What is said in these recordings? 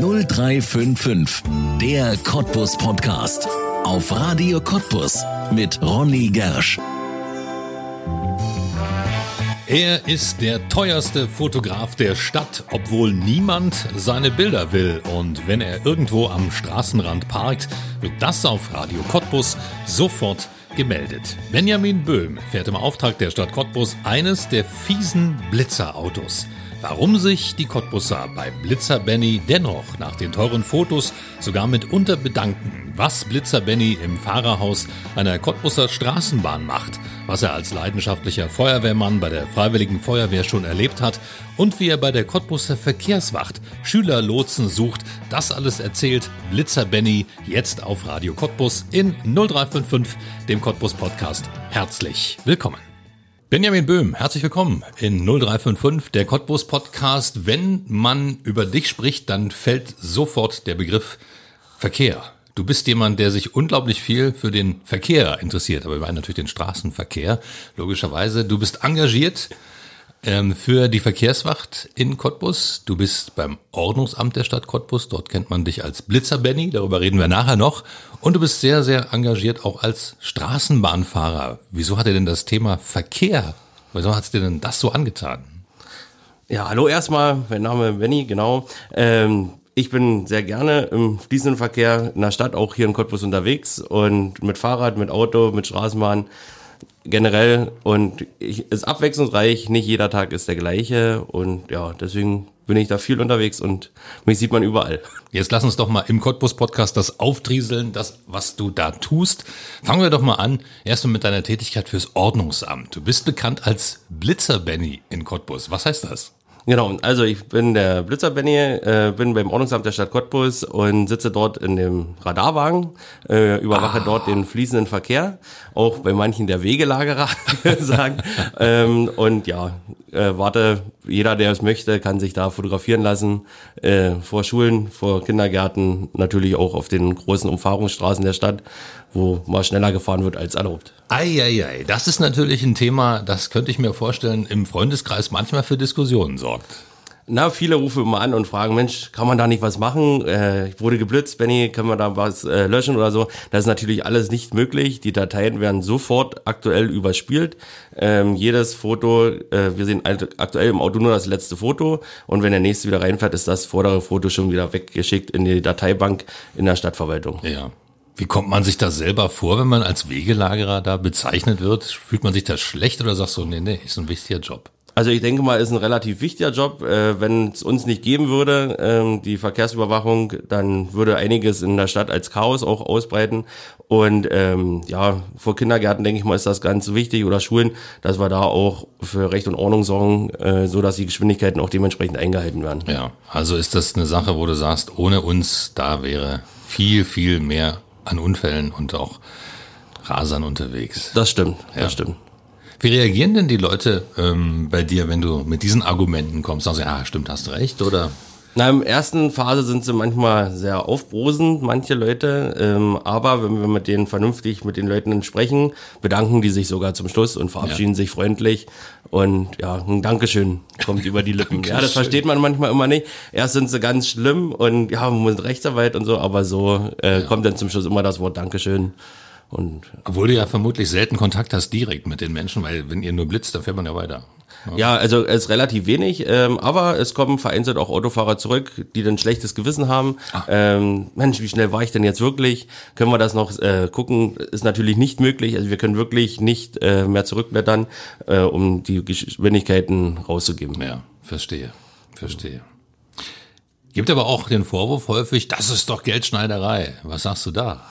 0355, der Cottbus Podcast. Auf Radio Cottbus mit Ronny Gersch. Er ist der teuerste Fotograf der Stadt, obwohl niemand seine Bilder will. Und wenn er irgendwo am Straßenrand parkt, wird das auf Radio Cottbus sofort gemeldet. Benjamin Böhm fährt im Auftrag der Stadt Cottbus eines der fiesen Blitzerautos. Warum sich die Cottbusser bei Blitzer Benny dennoch nach den teuren Fotos sogar mitunter bedanken, was Blitzer Benny im Fahrerhaus einer Cottbusser Straßenbahn macht, was er als leidenschaftlicher Feuerwehrmann bei der Freiwilligen Feuerwehr schon erlebt hat und wie er bei der Cottbusser Verkehrswacht Schülerlotsen sucht, das alles erzählt Blitzer Benny jetzt auf Radio Cottbus in 0355, dem Cottbus Podcast. Herzlich willkommen. Benjamin Böhm, herzlich willkommen in 0355, der Cottbus Podcast. Wenn man über dich spricht, dann fällt sofort der Begriff Verkehr. Du bist jemand, der sich unglaublich viel für den Verkehr interessiert, aber wir meinen natürlich den Straßenverkehr, logischerweise. Du bist engagiert ähm, für die Verkehrswacht in Cottbus. Du bist beim Ordnungsamt der Stadt Cottbus. Dort kennt man dich als Blitzer Benny. Darüber reden wir nachher noch. Und du bist sehr, sehr engagiert auch als Straßenbahnfahrer. Wieso hat dir denn das Thema Verkehr, wieso hat es dir denn das so angetan? Ja, hallo erstmal. Mein Name ist Benny, genau. Ähm, ich bin sehr gerne im fließenden Verkehr in der Stadt, auch hier in Cottbus unterwegs und mit Fahrrad, mit Auto, mit Straßenbahn generell und ich, ist abwechslungsreich, nicht jeder Tag ist der gleiche und ja, deswegen bin ich da viel unterwegs und mich sieht man überall. Jetzt lass uns doch mal im Cottbus Podcast das auftrieseln, das, was du da tust. Fangen wir doch mal an, erstmal mit deiner Tätigkeit fürs Ordnungsamt. Du bist bekannt als Blitzer Benny in Cottbus. Was heißt das? Genau, also ich bin der Blitzer Benny, äh, bin beim Ordnungsamt der Stadt Cottbus und sitze dort in dem Radarwagen, äh, überwache ah. dort den fließenden Verkehr, auch bei manchen der Wegelagerer sagen. ähm, und ja, äh, warte, jeder, der es möchte, kann sich da fotografieren lassen, äh, vor Schulen, vor Kindergärten, natürlich auch auf den großen Umfahrungsstraßen der Stadt, wo mal schneller gefahren wird als erlaubt. Eieiei, das ist natürlich ein Thema, das könnte ich mir vorstellen, im Freundeskreis manchmal für Diskussionen sorgt. Na, viele rufen immer an und fragen, Mensch, kann man da nicht was machen? Äh, ich wurde geblitzt, Benny, können wir da was äh, löschen oder so? Das ist natürlich alles nicht möglich. Die Dateien werden sofort aktuell überspielt. Ähm, jedes Foto, äh, wir sehen aktuell im Auto nur das letzte Foto und wenn der nächste wieder reinfährt, ist das vordere Foto schon wieder weggeschickt in die Dateibank in der Stadtverwaltung. Ja. Wie kommt man sich da selber vor, wenn man als Wegelagerer da bezeichnet wird? Fühlt man sich da schlecht oder sagst du, nee, nee, ist ein wichtiger Job? Also ich denke mal, ist ein relativ wichtiger Job. Äh, wenn es uns nicht geben würde, ähm, die Verkehrsüberwachung, dann würde einiges in der Stadt als Chaos auch ausbreiten. Und ähm, ja, vor Kindergärten denke ich mal, ist das ganz wichtig oder Schulen, dass wir da auch für Recht und Ordnung sorgen, äh, so dass die Geschwindigkeiten auch dementsprechend eingehalten werden. Ja, also ist das eine Sache, wo du sagst, ohne uns da wäre viel, viel mehr an Unfällen und auch Rasern unterwegs. Das stimmt, ja. das stimmt. Wie reagieren denn die Leute ähm, bei dir, wenn du mit diesen Argumenten kommst? Sagen sie, ja, stimmt, hast recht, oder? Na, im ersten Phase sind sie manchmal sehr aufbrosend, manche Leute. Ähm, aber wenn wir mit denen vernünftig mit den Leuten sprechen, bedanken die sich sogar zum Schluss und verabschieden ja. sich freundlich. Und ja, ein Dankeschön kommt über die Lippen. ja, das versteht man manchmal immer nicht. Erst sind sie ganz schlimm und ja, man muss Rechtsanwalt und so, aber so äh, ja. kommt dann zum Schluss immer das Wort Dankeschön. Und Obwohl du ja vermutlich selten Kontakt hast direkt mit den Menschen, weil wenn ihr nur blitzt, dann fährt man ja weiter. Ja, also es ist relativ wenig, ähm, aber es kommen vereinzelt auch Autofahrer zurück, die dann schlechtes Gewissen haben. Ah. Ähm, Mensch, wie schnell war ich denn jetzt wirklich? Können wir das noch äh, gucken? Ist natürlich nicht möglich. Also wir können wirklich nicht äh, mehr zurückblättern, äh, um die Geschwindigkeiten rauszugeben. Ja, verstehe, verstehe. Gibt aber auch den Vorwurf häufig, das ist doch Geldschneiderei. Was sagst du da?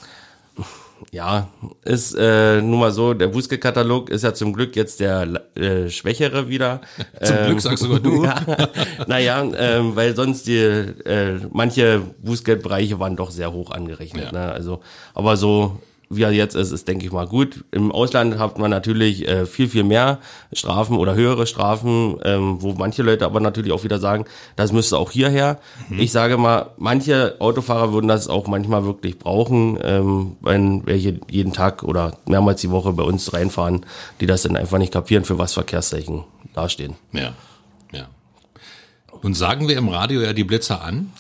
Ja, ist äh, nun mal so, der Bußgeldkatalog ist ja zum Glück jetzt der äh, Schwächere wieder. zum ähm, Glück sagst sogar du. ja, naja, ähm, weil sonst die äh, manche Bußgeldbereiche waren doch sehr hoch angerechnet. Ja. Ne? Also, aber so wie er jetzt ist, ist, denke ich mal, gut. Im Ausland hat man natürlich äh, viel, viel mehr Strafen oder höhere Strafen, ähm, wo manche Leute aber natürlich auch wieder sagen, das müsste auch hierher. Mhm. Ich sage mal, manche Autofahrer würden das auch manchmal wirklich brauchen, ähm, wenn welche jeden Tag oder mehrmals die Woche bei uns reinfahren, die das dann einfach nicht kapieren, für was Verkehrszeichen dastehen. Ja, Nun sagen wir im Radio ja die Blitzer an.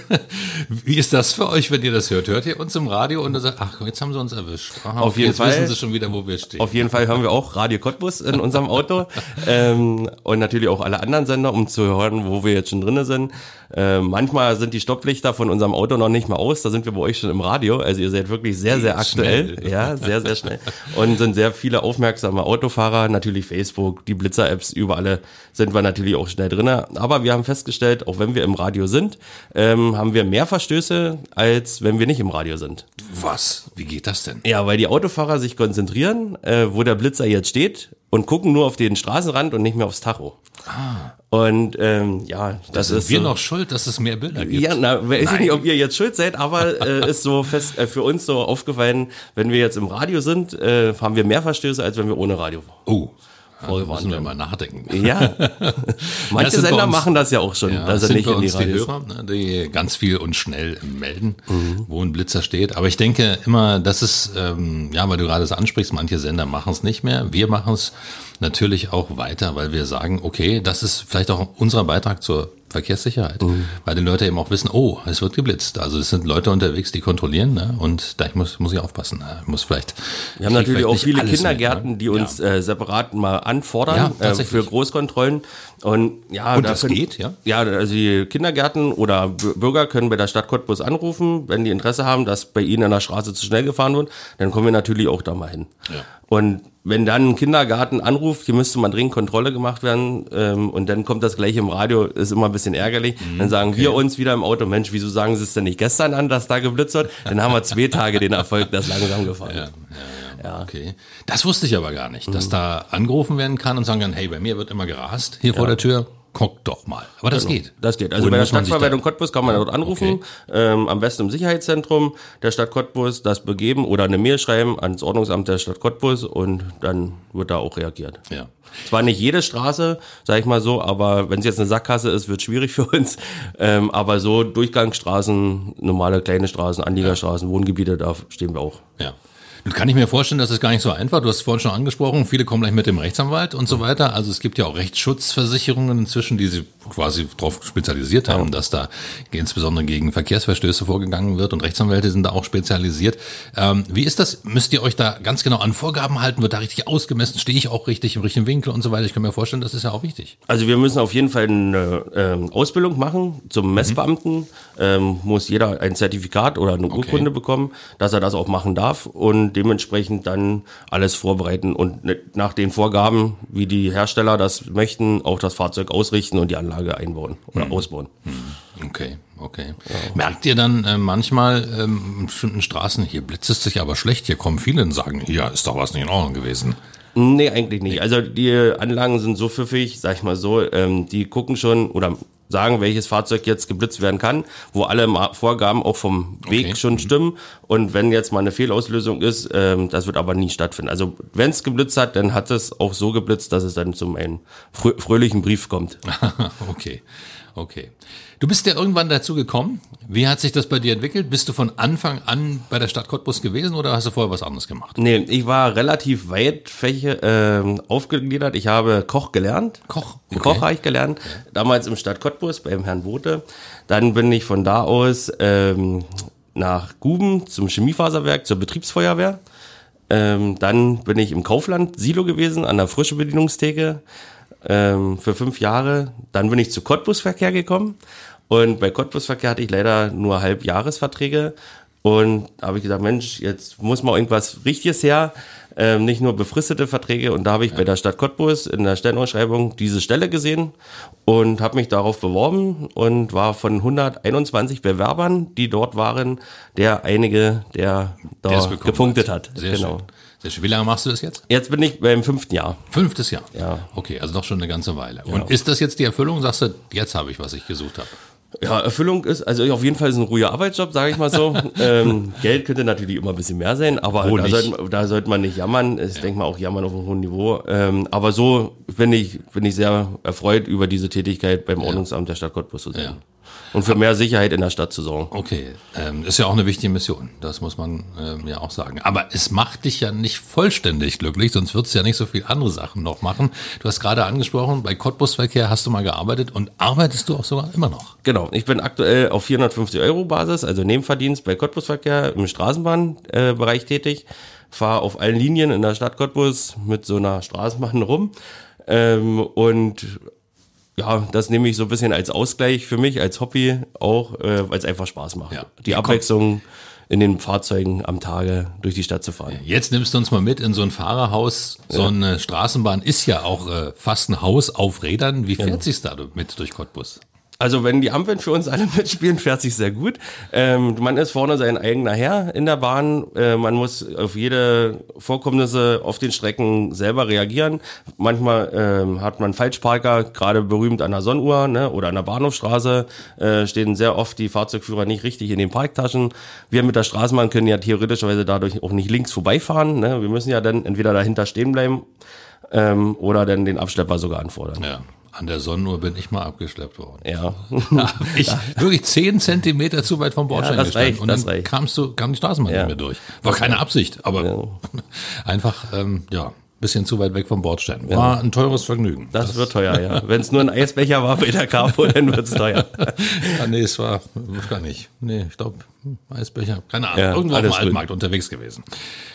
Wie ist das für euch, wenn ihr das hört? Hört ihr uns im Radio und dann sagt, ach, jetzt haben sie uns erwischt. Aha, Auf jeden jetzt Fall. wissen sie schon wieder, wo wir stehen. Auf jeden Fall hören wir auch Radio Cottbus in unserem Auto ähm, und natürlich auch alle anderen Sender, um zu hören, wo wir jetzt schon drinnen sind. Äh, manchmal sind die Stopplichter von unserem Auto noch nicht mal aus, da sind wir bei euch schon im Radio. Also ihr seid wirklich sehr, sehr aktuell. Schnell. Ja, sehr, sehr schnell. Und sind sehr viele aufmerksame Autofahrer, natürlich Facebook, die Blitzer-Apps, überall sind wir natürlich auch schnell drinnen. Aber wir haben festgestellt, auch wenn wir im Radio sind, ähm, haben wir mehr Verstöße, als wenn wir nicht im Radio sind. Was? Wie geht das denn? Ja, weil die Autofahrer sich konzentrieren, äh, wo der Blitzer jetzt steht und gucken nur auf den Straßenrand und nicht mehr aufs Tacho. Ah. Und ähm, ja, das, Das sind ist wir so, noch schuld, dass es mehr Bilder gibt. ja, na, weiß ich nicht, ob ihr jetzt schuld seid, aber äh, ist so fest äh, für uns so aufgefallen, wenn wir jetzt im Radio sind, äh, haben wir mehr Verstöße, als wenn wir ohne Radio Oh, da vorgewarnt müssen wir mal nachdenken. Ja, manche Sender uns- machen das ja auch schon, Ja, dass das sind nicht bei in die uns die Radios. Hörer, ne, die ganz viel und schnell melden, Mhm. wo ein Blitzer steht. Aber ich denke immer, das ist, ähm, ja, weil du gerade es ansprichst, manche Sender machen es nicht mehr. Wir machen es natürlich auch weiter, weil wir sagen, okay, das ist vielleicht auch unser Beitrag zur Verkehrssicherheit, Mhm. weil die Leute eben auch wissen, oh, es wird geblitzt. Also es sind Leute unterwegs, die kontrollieren, ne? und da ich muss, muss ich aufpassen. Ne? Ich muss vielleicht. Wir haben natürlich auch viele alles mit, Kindergärten, ne? die uns äh, separat mal Ja, anfordern äh, tatsächlich. für Großkontrollen. Und ja, Und da das können- geht, ja? Ja, also die Kindergärten oder Bürger können bei der Stadt Cottbus anrufen, wenn die Interesse haben, dass bei ihnen an der Straße zu schnell gefahren wird, dann kommen wir natürlich auch da mal hin. Ja. Und wenn dann ein Kindergarten anruft, hier müsste mal dringend Kontrolle gemacht werden ähm, und dann kommt das gleich im Radio, ist immer ein bisschen ärgerlich. Mhm, Dann sagen wir uns wieder im Auto, Mensch, wieso sagen Sie es denn nicht gestern an, dass da geblitzt wird? Dann haben wir zwei Tage den Erfolg, dass langsam gefahren Ja, wird. ja, ja, Okay. Das wusste ich aber gar nicht, dass da angerufen werden kann und sagen kann, hey, bei mir wird immer gerast hier vor der Tür. Guck doch mal. Aber das geht. Das geht. Also Wohin bei der Stadtverwaltung Cottbus kann man dort anrufen, ähm, am besten im Sicherheitszentrum der Stadt Cottbus, das begeben oder eine Mail schreiben ans Ordnungsamt der Stadt Cottbus und dann wird da auch reagiert. Ja. Zwar nicht jede Straße, sag ich mal so, aber wenn es jetzt eine Sackgasse ist, wird schwierig für uns. Ähm, aber so Durchgangsstraßen, normale kleine Straßen, Anliegerstraßen, Wohngebiete, da stehen wir auch. Ja. Nun kann ich mir vorstellen, das ist gar nicht so einfach. Du hast es vorhin schon angesprochen, viele kommen gleich mit dem Rechtsanwalt und so weiter. Also es gibt ja auch Rechtsschutzversicherungen inzwischen, die sich quasi darauf spezialisiert haben, dass da insbesondere gegen Verkehrsverstöße vorgegangen wird und Rechtsanwälte sind da auch spezialisiert. Ähm, wie ist das? Müsst ihr euch da ganz genau an Vorgaben halten? Wird da richtig ausgemessen? Stehe ich auch richtig im richtigen Winkel und so weiter? Ich kann mir vorstellen, das ist ja auch wichtig. Also wir müssen auf jeden Fall eine ähm, Ausbildung machen zum Messbeamten. Ähm, muss jeder ein Zertifikat oder eine Urkunde bekommen, dass er das auch machen darf und dementsprechend dann alles vorbereiten und ne- nach den Vorgaben, wie die Hersteller das möchten, auch das Fahrzeug ausrichten und die Anlage einbauen oder ausbauen. Okay, okay. Merkt ihr dann äh, manchmal ähm, in bestimmten Straßen, hier blitzt es sich aber schlecht, hier kommen viele und sagen, hier ist doch was nicht in Ordnung gewesen. Nee, eigentlich nicht. Also die Anlagen sind so pfiffig, sag ich mal so, ähm, die gucken schon oder sagen, welches Fahrzeug jetzt geblitzt werden kann, wo alle Vorgaben auch vom Weg Okay. schon stimmen. Und wenn jetzt mal eine Fehlauslösung ist, ähm, das wird aber nie stattfinden. Also wenn es geblitzt hat, dann hat es auch so geblitzt, dass es dann zum einen frö fröhlichen Brief kommt. okay, okay. Du bist ja irgendwann dazu gekommen. Wie hat sich das bei dir entwickelt? Bist du von Anfang an bei der Stadt Cottbus gewesen oder hast du vorher was anderes gemacht? Nee, ich war relativ weit Fäche, ähm, aufgegliedert. Ich habe Koch gelernt. Koch, okay. Koch habe ich gelernt. Damals im Stadt Cottbus beim Herrn Bote. Dann bin ich von da aus ähm, nach Guben zum Chemiefaserwerk, zur Betriebsfeuerwehr. Ähm, dann bin ich im Kaufland Silo gewesen, an der frische Bedienungstheke ähm, für fünf Jahre. Dann bin ich zu Cottbusverkehr gekommen. Und bei Cottbusverkehr hatte ich leider nur Halbjahresverträge. Und da habe ich gesagt, Mensch, jetzt muss mal irgendwas Richtiges her. Ähm, nicht nur befristete Verträge. Und da habe ich bei der Stadt Cottbus in der Stellenausschreibung diese Stelle gesehen und habe mich darauf beworben und war von 121 Bewerbern, die dort waren, der einige, der da Der gepunktet hat. Sehr genau. schön. Sehr schön. Wie lange machst du das jetzt? Jetzt bin ich beim fünften Jahr. Fünftes Jahr. Ja. Okay, also doch schon eine ganze Weile. Und ist das jetzt die Erfüllung? Sagst du, jetzt habe ich, was ich gesucht habe? Ja, Erfüllung ist, also auf jeden Fall ist ein ruhiger Arbeitsjob, sage ich mal so. ähm, Geld könnte natürlich immer ein bisschen mehr sein, aber da sollte, da sollte man nicht jammern. Ich denke mal auch jammern auf einem hohen Niveau. Ähm, aber so bin ich, bin ich sehr erfreut über diese Tätigkeit beim Ordnungsamt der Stadt Cottbus zu sein. Ja. Und für mehr Sicherheit in der Stadt zu sorgen. Okay, ähm, ist ja auch eine wichtige Mission, das muss man ähm, ja auch sagen. Aber es macht dich ja nicht vollständig glücklich, sonst würdest du ja nicht so viel andere Sachen noch machen. Du hast gerade angesprochen, bei Cottbusverkehr hast du mal gearbeitet und arbeitest du auch sogar immer noch. Genau, ich bin aktuell auf 450 Euro Basis, also Nebenverdienst bei Cottbusverkehr im Straßenbahnbereich äh, tätig. Fahre auf allen Linien in der Stadt Cottbus mit so einer Straßenbahn rum ähm, und ja, das nehme ich so ein bisschen als Ausgleich für mich, als Hobby auch, äh, weil es einfach Spaß macht. Ja. Die Abwechslung in den Fahrzeugen am Tage durch die Stadt zu fahren. Jetzt nimmst du uns mal mit in so ein Fahrerhaus. So ja. eine Straßenbahn ist ja auch äh, fast ein Haus auf Rädern. Wie fährt ja. sich's da mit durch Cottbus? Also wenn die Ampeln für uns alle mitspielen, fährt sich sehr gut. Ähm, man ist vorne sein eigener Herr in der Bahn. Äh, man muss auf jede Vorkommnisse auf den Strecken selber reagieren. Manchmal ähm, hat man Falschparker, gerade berühmt an der Sonnenuhr ne, oder an der Bahnhofstraße äh, stehen sehr oft die Fahrzeugführer nicht richtig in den Parktaschen. Wir mit der Straßenbahn können ja theoretischerweise dadurch auch nicht links vorbeifahren. Ne? Wir müssen ja dann entweder dahinter stehen bleiben ähm, oder dann den Abschlepper sogar anfordern. Ja. An der Sonnenuhr bin ich mal abgeschleppt worden. Ja. ich wirklich zehn Zentimeter zu weit vom Bordstein ja, gestanden. Reicht, und dann reicht. kamst du, kam die Straßenbahn ja. nicht mehr durch. War keine Absicht, aber ja. einfach, ähm, ja, bisschen zu weit weg vom Bordstein. War ja. ein teures Vergnügen. Das, das wird teuer, ja. Wenn es nur ein Eisbecher war bei der Capo, dann wird es teuer. ja, nee, es war gar nicht. Nee, ich glaube, Eisbecher, keine Ahnung, ja, irgendwo auf dem Altmarkt unterwegs gewesen.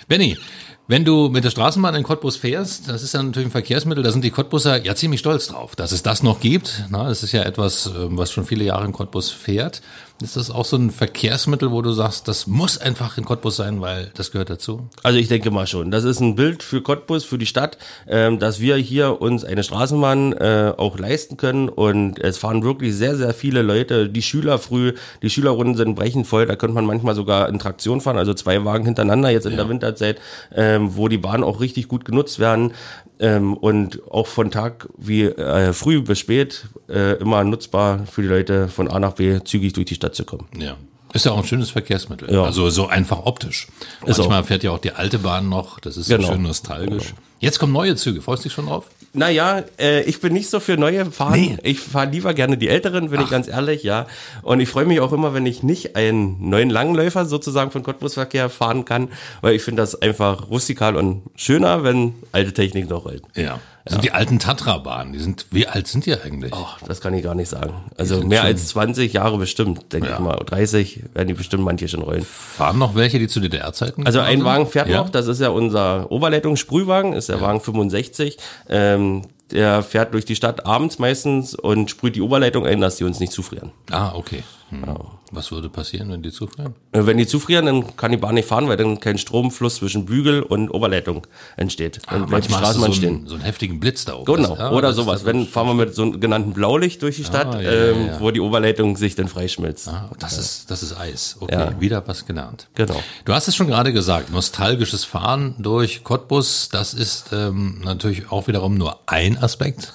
Benny, wenn du mit der Straßenbahn in Cottbus fährst, das ist ja natürlich ein Verkehrsmittel, da sind die Cottbuser ja ziemlich stolz drauf, dass es das noch gibt. Na, das ist ja etwas, ähm, was schon viele Jahre in Cottbus fährt. Ist das auch so ein Verkehrsmittel, wo du sagst, das muss einfach in Cottbus sein, weil das gehört dazu? Also ich denke mal schon. Das ist ein Bild für Cottbus, für die Stadt, ähm, dass wir hier uns eine Straßenbahn äh, auch leisten können. Und es fahren wirklich sehr, sehr viele Leute. Die Schüler früh, die Schülerrunden sind brechend voll. Da könnte man manchmal sogar in Traktion fahren, also zwei Wagen hintereinander jetzt in ja. der Winterzeit, ähm, wo die Bahnen auch richtig gut genutzt werden. Ähm, und auch von Tag wie äh, früh bis spät äh, immer nutzbar für die Leute von A nach B zügig durch die Stadt zu kommen. Ja. Ist ja auch ein schönes Verkehrsmittel. Ja. Also so einfach optisch. Ist Manchmal auch. fährt ja auch die alte Bahn noch, das ist genau. so schön nostalgisch. Genau. Jetzt kommen neue Züge, freust du dich schon drauf? Naja, äh, ich bin nicht so für neue Fahren. Nee. Ich fahre lieber gerne die älteren, bin Ach. ich ganz ehrlich, ja. Und ich freue mich auch immer, wenn ich nicht einen neuen Langläufer sozusagen von Cottbusverkehr fahren kann, weil ich finde das einfach rustikal und schöner, wenn alte Technik noch rollt. Ja. Das sind die alten Tatra-Bahnen. Die sind, wie alt sind die eigentlich? Oh, das kann ich gar nicht sagen. Also mehr als 20 Jahre bestimmt, denke ja. ich mal. 30 werden die bestimmt manche schon rollen. Fahren noch welche, die zu DDR-Zeiten? Also ein Wagen fährt ja. noch. Das ist ja unser Oberleitungssprühwagen, ist der ja. Wagen 65. Ähm, der fährt durch die Stadt abends meistens und sprüht die Oberleitung ein, dass die uns nicht zufrieren. Ah, okay. Ja. Was würde passieren, wenn die zufrieren? Äh, wenn die zufrieren, dann kann die Bahn nicht fahren, weil dann kein Stromfluss zwischen Bügel und Oberleitung entsteht. Ah, bleibt die Straßenbahn so stehen. So einen heftigen Blitz da oben. Genau, ja, oder sowas. Wenn fahren wir mit so einem genannten Blaulicht durch die Stadt, ah, ja, ähm, wo die Oberleitung sich dann freischmilzt. Ah, das ist das ist Eis. Okay, wieder was gelernt. Genau. Du hast es schon gerade gesagt, nostalgisches Fahren durch Cottbus, das ist ähm, natürlich auch wiederum nur ein Aspekt.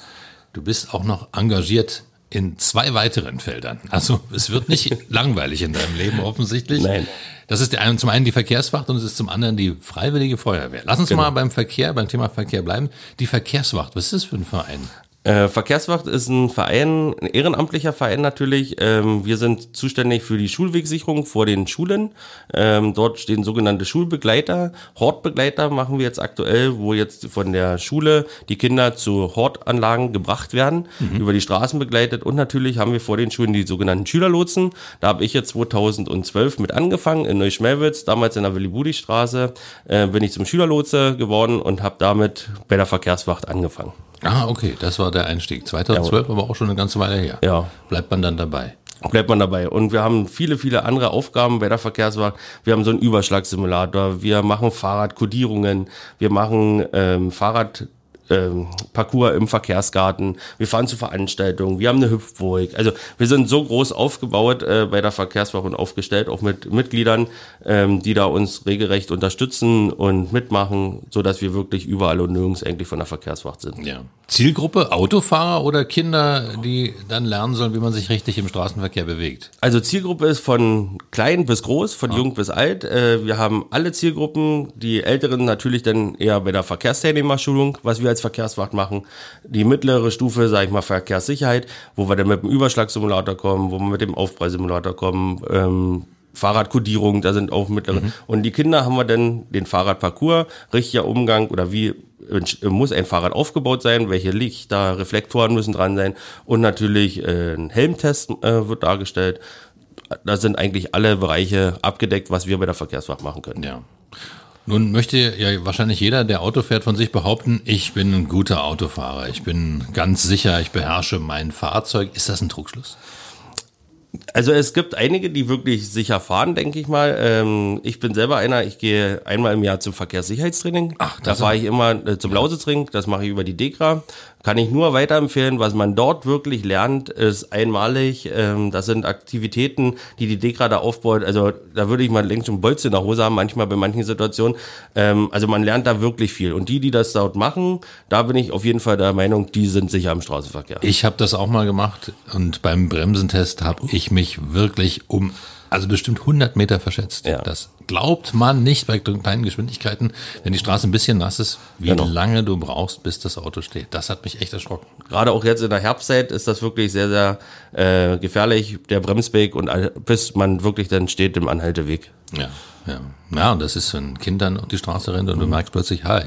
Du bist auch noch engagiert in zwei weiteren Feldern. Also es wird nicht langweilig in deinem Leben offensichtlich. Nein. Das ist zum einen die Verkehrswacht und es ist zum anderen die Freiwillige Feuerwehr. Lass uns genau. mal beim Verkehr, beim Thema Verkehr bleiben. Die Verkehrswacht, was ist das für ein Verein? Äh, Verkehrswacht ist ein Verein, ein ehrenamtlicher Verein natürlich. Ähm, wir sind zuständig für die Schulwegsicherung vor den Schulen. Ähm, dort stehen sogenannte Schulbegleiter. Hortbegleiter machen wir jetzt aktuell, wo jetzt von der Schule die Kinder zu Hortanlagen gebracht werden, mhm. über die Straßen begleitet. Und natürlich haben wir vor den Schulen die sogenannten Schülerlotsen. Da habe ich jetzt 2012 mit angefangen in Neuschmelwitz, damals in der Willi-Budi-Straße, äh, bin ich zum Schülerlotse geworden und habe damit bei der Verkehrswacht angefangen. Ah, okay, das war der Einstieg. 2012, ja. aber auch schon eine ganze Weile her. Ja. Bleibt man dann dabei? bleibt man dabei. Und wir haben viele, viele andere Aufgaben bei der Verkehrswacht. Wir haben so einen Überschlagssimulator, wir machen Fahrradkodierungen, wir machen ähm, Fahrrad ähm, Parcours im Verkehrsgarten, wir fahren zu Veranstaltungen, wir haben eine Hüpfburg. Also wir sind so groß aufgebaut äh, bei der Verkehrswache und aufgestellt, auch mit Mitgliedern, ähm, die da uns regelrecht unterstützen und mitmachen, so dass wir wirklich überall und nirgends eigentlich von der Verkehrswacht sind. Ja. Zielgruppe Autofahrer oder Kinder, die dann lernen sollen, wie man sich richtig im Straßenverkehr bewegt? Also Zielgruppe ist von klein bis groß, von ah. jung bis alt. Äh, wir haben alle Zielgruppen, die Älteren natürlich dann eher bei der Verkehrsteilnehmerschulung, was wir als Verkehrswacht machen. Die mittlere Stufe, sage ich mal, Verkehrssicherheit, wo wir dann mit dem Überschlagssimulator kommen, wo wir mit dem Aufpreissimulator kommen, ähm, Fahrradkodierung, da sind auch mittlere. Mhm. Und die Kinder haben wir dann den Fahrradparcours, richtiger Umgang oder wie muss ein Fahrrad aufgebaut sein, welche Lichter, Reflektoren müssen dran sein und natürlich äh, ein Helmtest äh, wird dargestellt. Da sind eigentlich alle Bereiche abgedeckt, was wir bei der Verkehrswacht machen können. Ja. Nun möchte ja wahrscheinlich jeder, der Auto fährt, von sich behaupten, ich bin ein guter Autofahrer. Ich bin ganz sicher, ich beherrsche mein Fahrzeug. Ist das ein Trugschluss? Also es gibt einige, die wirklich sicher fahren, denke ich mal. Ähm, ich bin selber einer, ich gehe einmal im Jahr zum Verkehrssicherheitstraining. Ach, da fahre ich immer äh, zum Lausitzring, das mache ich über die DEKRA. Kann ich nur weiterempfehlen, was man dort wirklich lernt, ist einmalig. Ähm, das sind Aktivitäten, die die DEKRA da aufbaut. Also da würde ich mal längst schon Bolze in der Hose haben, manchmal bei manchen Situationen. Ähm, also man lernt da wirklich viel. Und die, die das dort machen, da bin ich auf jeden Fall der Meinung, die sind sicher im Straßenverkehr. Ich habe das auch mal gemacht und beim Bremsentest habe ich mich wirklich um also bestimmt 100 Meter verschätzt. Ja. Das glaubt man nicht bei kleinen Geschwindigkeiten, wenn die Straße ein bisschen nass ist, wie genau. lange du brauchst, bis das Auto steht. Das hat mich echt erschrocken. Gerade auch jetzt in der Herbstzeit ist das wirklich sehr, sehr äh, gefährlich, der Bremsweg und bis man wirklich dann steht im Anhalteweg. Ja, ja. Ja, und das ist, wenn ein Kind dann auf die Straße rennt und mhm. du merkst plötzlich, hi,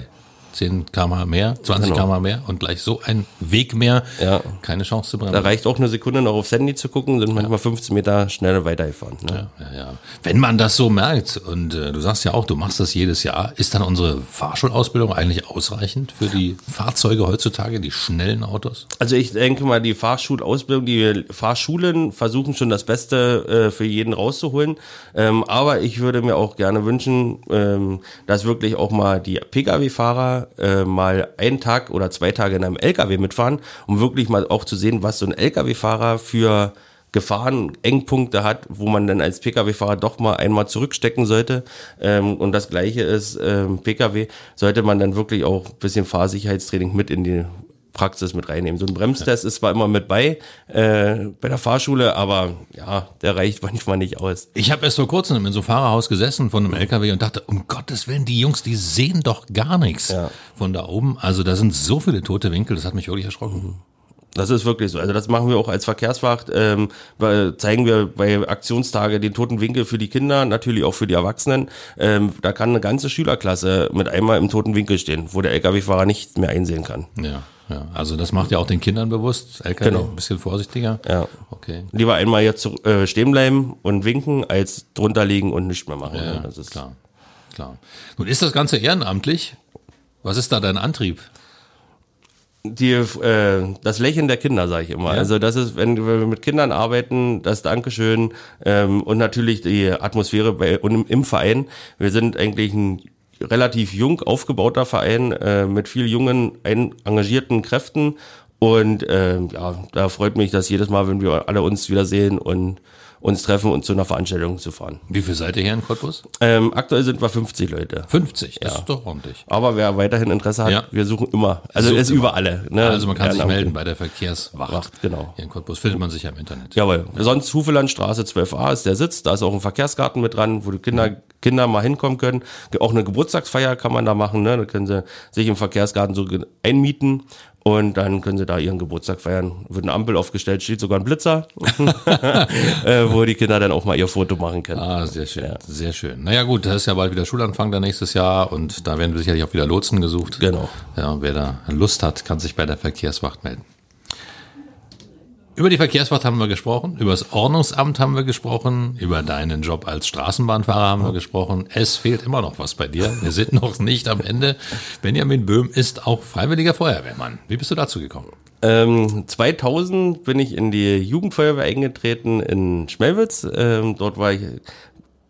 10 km mehr, 20 genau. km mehr und gleich so ein Weg mehr, ja. keine Chance zu bremsen. Da reicht auch eine Sekunde noch aufs Handy zu gucken, sind manchmal 15 Meter schneller weitergefahren. Ne? Ja, ja, ja. Wenn man das so merkt und äh, du sagst ja auch, du machst das jedes Jahr, ist dann unsere Fahrschulausbildung eigentlich ausreichend für die Fahrzeuge heutzutage, die schnellen Autos? Also ich denke mal, die Fahrschulausbildung, die Fahrschulen versuchen schon das Beste äh, für jeden rauszuholen, ähm, aber ich würde mir auch gerne wünschen, ähm, dass wirklich auch mal die Pkw-Fahrer äh, mal einen Tag oder zwei Tage in einem LKW mitfahren, um wirklich mal auch zu sehen, was so ein LKW-Fahrer für Gefahren, Engpunkte hat, wo man dann als Pkw-Fahrer doch mal einmal zurückstecken sollte. Ähm, und das gleiche ist ähm, Pkw, sollte man dann wirklich auch ein bisschen Fahrsicherheitstraining mit in die Praxis mit reinnehmen. So ein Bremstest ist zwar immer mit bei äh, bei der Fahrschule, aber ja, der reicht manchmal nicht aus. Ich habe erst vor kurzem in so einem Fahrerhaus gesessen von einem LKW und dachte, um Gottes Willen, die Jungs, die sehen doch gar nichts ja. von da oben. Also da sind so viele tote Winkel, das hat mich wirklich erschrocken. Das ist wirklich so. Also das machen wir auch als Verkehrswacht. Ähm, zeigen wir bei Aktionstage den toten Winkel für die Kinder, natürlich auch für die Erwachsenen. Ähm, da kann eine ganze Schülerklasse mit einmal im toten Winkel stehen, wo der LKW-Fahrer nicht mehr einsehen kann. Ja. Ja, also das macht ja auch den Kindern bewusst. LKW genau. ein bisschen vorsichtiger. Ja. Okay. Lieber einmal jetzt äh, stehen bleiben und winken, als drunter liegen und nichts mehr machen. Ja, das ist klar. Klar. Nun ist das Ganze ehrenamtlich. Was ist da dein Antrieb? Die, äh, das Lächeln der Kinder, sage ich immer. Ja. Also das ist, wenn wir mit Kindern arbeiten, das Dankeschön ähm, und natürlich die Atmosphäre bei, und im, Verein. Wir sind eigentlich ein relativ jung aufgebauter Verein äh, mit viel jungen, engagierten Kräften. Und äh, ja, da freut mich, dass jedes Mal, wenn wir alle uns wiedersehen und uns treffen und zu einer Veranstaltung zu fahren. Wie viel seid ihr hier in Cottbus? Ähm, aktuell sind wir 50 Leute. 50, das ja. ist doch ordentlich. Aber wer weiterhin Interesse hat, ja. wir suchen immer. Also es ist über alle. Ne? Also man kann sich melden bei der Verkehrswacht. Wacht, genau. Hier in Cottbus findet man sich ja im Internet. Jawohl. Sonst Hufelandstraße 12a ist der Sitz. Da ist auch ein Verkehrsgarten mit dran, wo die Kinder, Kinder mal hinkommen können. Auch eine Geburtstagsfeier kann man da machen. Ne? Da können sie sich im Verkehrsgarten so einmieten und dann können sie da ihren Geburtstag feiern. Wird eine Ampel aufgestellt, steht sogar ein Blitzer, äh, wo die Kinder dann auch mal ihr Foto machen können. Ah, sehr schön, ja. sehr schön. Naja gut, da ist ja bald wieder Schulanfang da nächstes Jahr und da werden sicherlich auch wieder Lotsen gesucht. Genau. Ja, wer da Lust hat, kann sich bei der Verkehrswacht melden. Über die Verkehrswacht haben wir gesprochen, über das Ordnungsamt haben wir gesprochen, über deinen Job als Straßenbahnfahrer haben wir gesprochen. Es fehlt immer noch was bei dir. Wir sind noch nicht am Ende. Benjamin Böhm ist auch freiwilliger Feuerwehrmann. Wie bist du dazu gekommen? Ähm, 2000 bin ich in die Jugendfeuerwehr eingetreten in Schmelwitz. Ähm, dort war ich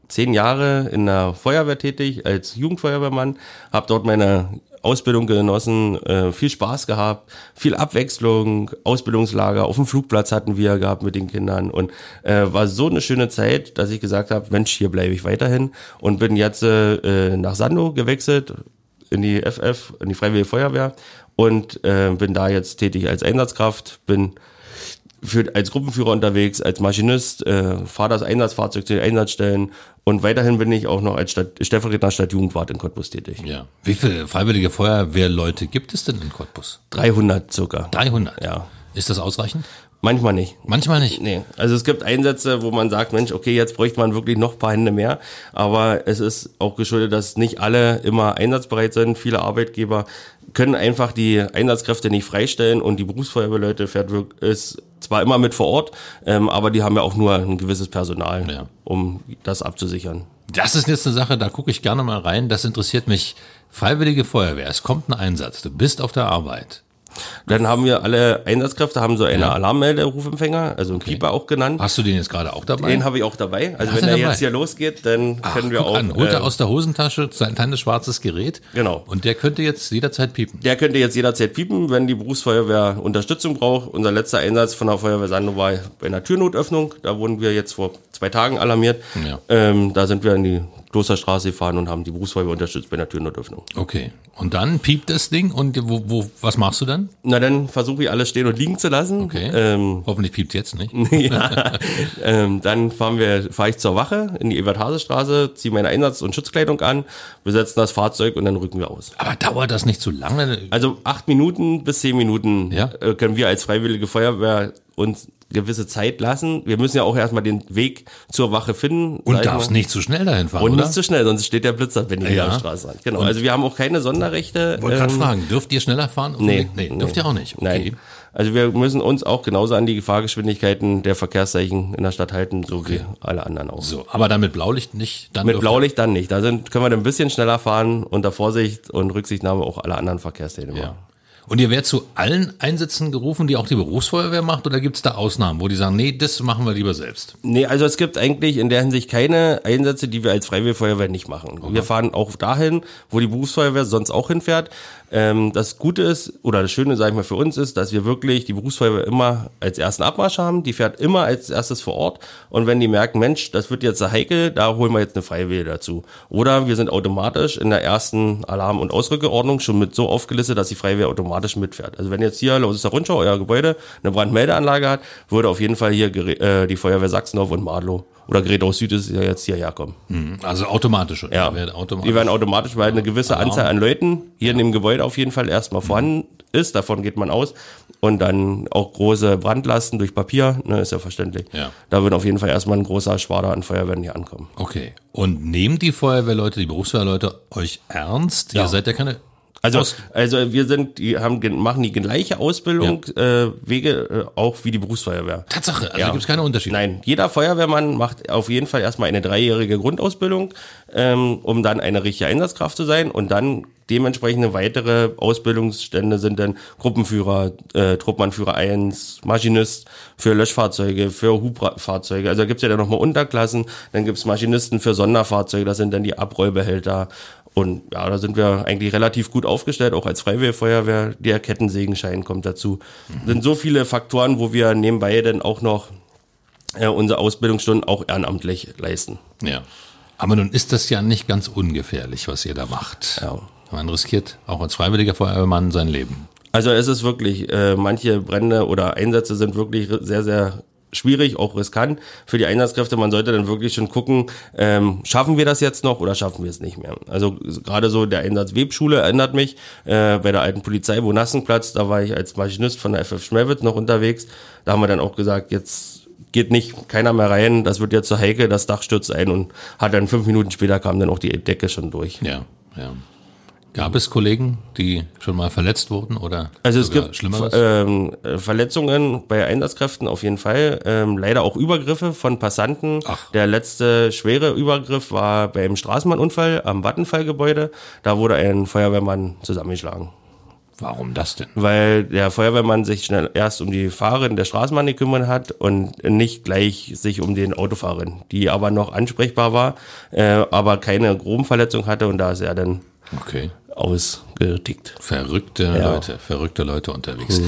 zehn Jahre in der Feuerwehr tätig als Jugendfeuerwehrmann, habe dort meine Ausbildung genossen, äh, viel Spaß gehabt, viel Abwechslung, Ausbildungslager. Auf dem Flugplatz hatten wir gehabt mit den Kindern und äh, war so eine schöne Zeit, dass ich gesagt habe, Mensch, hier bleibe ich weiterhin und bin jetzt äh, nach Sando gewechselt in die FF, in die Freiwillige Feuerwehr und bin da jetzt tätig als Einsatzkraft, bin für, als Gruppenführer unterwegs, als Maschinist, äh, fahre das Einsatzfahrzeug zu den Einsatzstellen und weiterhin bin ich auch noch als Stadt, Stellvertreter Stadtjugendwart in Cottbus tätig. Ja. Wie viele freiwillige Feuerwehrleute gibt es denn in Cottbus? 300 circa. 300? Ja. Ist das ausreichend? Manchmal nicht. Manchmal nicht. Nee, also es gibt Einsätze, wo man sagt, Mensch, okay, jetzt bräuchte man wirklich noch ein paar Hände mehr. Aber es ist auch geschuldet, dass nicht alle immer einsatzbereit sind. Viele Arbeitgeber können einfach die Einsatzkräfte nicht freistellen und die Berufsfeuerwehrleute fährt wirklich, ist zwar immer mit vor Ort, ähm, aber die haben ja auch nur ein gewisses Personal, Ja. um das abzusichern. Das ist jetzt eine Sache, da gucke ich gerne mal rein. Das interessiert mich. Freiwillige Feuerwehr. Es kommt ein Einsatz. Du bist auf der Arbeit. Dann haben wir alle Einsatzkräfte haben so eine Alarmmelderufempfänger, also ein Pieper auch genannt. Hast du den jetzt gerade auch dabei? Den habe ich auch dabei. Also Hast wenn der dabei? jetzt hier losgeht, dann Ach, können wir guck auch. an. Holt er äh, aus der Hosentasche sein kleines schwarzes Gerät. Genau. Und der könnte jetzt jederzeit piepen. Der könnte jetzt jederzeit piepen, wenn die Berufsfeuerwehr Unterstützung braucht. Unser letzter Einsatz von der Feuerwehr Sando war bei einer Türnotöffnung. Da wurden wir jetzt vor zwei Tagen alarmiert. Ja. Ähm, da sind wir in die Klosterstraße gefahren und haben die Berufsfeuerwehr unterstützt bei einer Türnotöffnung. Okay. Und dann piept das Ding und wo, wo, was machst du dann? Na, dann versuche ich alles stehen und liegen zu lassen. Okay. Ähm, Hoffentlich piept jetzt nicht. ja. ähm, dann fahren wir, fahre ich zur Wache in die Ebert-Hase-Straße, ziehe meine Einsatz- und Schutzkleidung an, besetzen das Fahrzeug und dann rücken wir aus. Aber dauert das nicht zu lange? Also acht Minuten bis zehn Minuten Ja. äh, können wir als Freiwillige Feuerwehr uns gewisse Zeit lassen. Wir müssen ja auch erstmal den Weg zur Wache finden. Und darfst nicht zu schnell dahin fahren, Und oder? nicht zu schnell, sonst steht der Blitzer, wenn ich Ja. an der Straße an. Genau. also wir haben auch keine Sonderrechte. Wollte gerade ähm, fragen, dürft ihr schneller fahren? Nee, nee, dürft ihr auch nicht. Okay. Nein. Also wir müssen uns auch genauso an die Gefahrgeschwindigkeiten der Verkehrszeichen in der Stadt halten, so wie alle anderen auch. So, aber dann mit Blaulicht nicht. Dann Mit Blaulicht dann nicht. Da sind, können wir dann ein bisschen schneller fahren, unter Vorsicht und Rücksichtnahme auch alle anderen Verkehrsteilnehmer. Ja. Und ihr werdet zu allen Einsätzen gerufen, die auch die Berufsfeuerwehr macht, oder gibt es da Ausnahmen, wo die sagen, nee, das machen wir lieber selbst? Nee, also es gibt eigentlich in der Hinsicht keine Einsätze, die wir als Freiwillige Feuerwehr nicht machen. Wir fahren auch dahin, wo die Berufsfeuerwehr sonst auch hinfährt. Ähm, das Gute ist, oder das Schöne, sage ich mal, für uns ist, dass wir wirklich die Berufsfeuerwehr immer als ersten Abmarsch haben. Die fährt immer als erstes vor Ort. Und wenn die merken, Mensch, das wird jetzt heikel, da holen wir jetzt eine Freiwillige dazu. Oder wir sind automatisch in der ersten Alarm- und Ausrückeordnung schon mit so aufgelistet, dass die Freiwillige automatisch mitfährt. Also wenn jetzt hier Lausitzer Rundschau, euer Gebäude, eine Brandmeldeanlage hat, würde auf jeden Fall hier äh, die Feuerwehr Sachsenhof und Madlow oder Gredau Süd ist ja jetzt hierher kommen. Also automatisch. oder? Ja, Werden automatisch. die werden automatisch, weil eine gewisse Anzahl an Leuten hier in dem Gebäude auf jeden Fall erstmal vorhanden ist, davon geht man aus. Und dann auch große Brandlasten durch Papier, ne, ist ja verständlich. Ja. Da wird auf jeden Fall erstmal ein großer Schwader an Feuerwehren hier ankommen. Okay. Und nehmen die Feuerwehrleute, die Berufsfeuerleute euch ernst? Ja. Ihr seid ja keine. Also, Aus- also wir sind, die haben, machen die gleiche Ausbildung, äh, Wege, äh, auch wie die Berufsfeuerwehr. Tatsache, also Ja. gibt es keine Unterschiede. Nein, jeder Feuerwehrmann macht auf jeden Fall erstmal eine dreijährige Grundausbildung, ähm, um dann eine richtige Einsatzkraft zu sein und dann dementsprechende weitere Ausbildungsstände sind dann Gruppenführer, äh, Truppmannführer 1, Maschinist für Löschfahrzeuge, für Hubfahrzeuge. Also da gibt's ja dann nochmal Unterklassen, dann gibt's Maschinisten für Sonderfahrzeuge, das sind dann die Abrollbehälter. Und ja, da sind wir eigentlich relativ gut aufgestellt, auch als Freiwillige Der Kettensägenschein kommt dazu. Sind so viele Faktoren, wo wir nebenbei dann auch noch äh, unsere Ausbildungsstunden auch ehrenamtlich leisten. Ja. Aber nun ist das ja nicht ganz ungefährlich, was ihr da macht. Ja. Man riskiert auch als freiwilliger Feuerwehrmann sein Leben. Also es ist wirklich, äh, manche Brände oder Einsätze sind wirklich sehr, sehr schwierig, auch riskant für die Einsatzkräfte. Man sollte dann wirklich schon gucken, ähm, schaffen wir das jetzt noch oder schaffen wir es nicht mehr. Also gerade so der Einsatz Webschule erinnert mich äh, bei der alten Polizei Bonassenplatz, da war ich als Maschinist von der FF Schmelwitz noch unterwegs. Da haben wir dann auch gesagt, jetzt geht nicht keiner mehr rein, das wird jetzt zu heikel, das Dach stürzt ein und hat dann fünf Minuten später kam dann auch die Decke schon durch. Ja, ja. Gab es Kollegen, die schon mal verletzt wurden oder Also es gibt Schlimmeres? ähm, äh, Verletzungen bei Einsatzkräften auf jeden Fall. Ähm, leider auch Übergriffe von Passanten. Ach. Der letzte schwere Übergriff war beim Straßenbahnunfall am Vattenfallgebäude. Da wurde ein Feuerwehrmann zusammengeschlagen. Warum das denn? Weil der Feuerwehrmann sich schnell erst um die Fahrerin der Straßenbahn gekümmert hat und nicht gleich sich um den Autofahrerin, die aber noch ansprechbar war, äh, aber keine groben Verletzung hatte und da ist er dann Okay. Ausgetickt. Verrückte Ja. Leute, verrückte Leute unterwegs.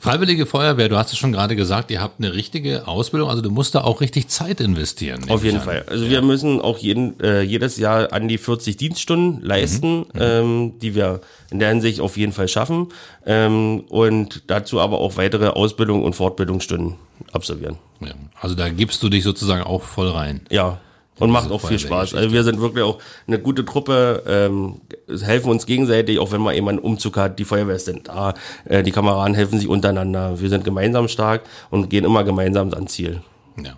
Freiwillige Feuerwehr, du hast es schon gerade gesagt, ihr habt eine richtige Ausbildung, also du musst da auch richtig Zeit investieren. Auf jeden an. Fall. Also wir müssen auch jeden, äh, jedes Jahr an die 40 Dienststunden leisten, ähm, die wir in der Hinsicht auf jeden Fall schaffen. Ähm, und dazu aber auch weitere Ausbildung und Fortbildungsstunden absolvieren. Ja. Also da gibst du dich sozusagen auch voll rein. Ja. Und macht auch viel Spaß. Also wir sind wirklich auch eine gute Truppe, ähm, helfen uns gegenseitig, auch wenn man eben einen Umzug hat, die Feuerwehr ist dann da, äh, die Kameraden helfen sich untereinander. Wir sind gemeinsam stark und gehen immer gemeinsam ans Ziel. Ja.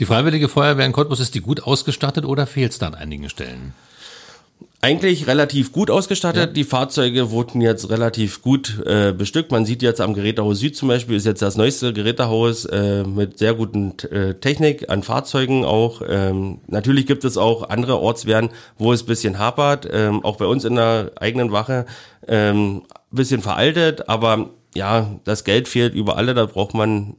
Die Freiwillige Feuerwehr in Cottbus, ist die gut ausgestattet oder fehlt es da an einigen Stellen? Eigentlich relativ gut ausgestattet. Die Fahrzeuge wurden jetzt relativ gut äh, bestückt. Man sieht jetzt am Gerätehaus Süd zum Beispiel, ist jetzt das neueste Gerätehaus äh, mit sehr guten äh, Technik an Fahrzeugen auch. Ähm, natürlich gibt es auch andere Ortswehren, wo es ein bisschen hapert. Ähm, auch bei uns in der eigenen Wache ähm, bisschen veraltet, aber ja, das Geld fehlt über alle, da braucht man,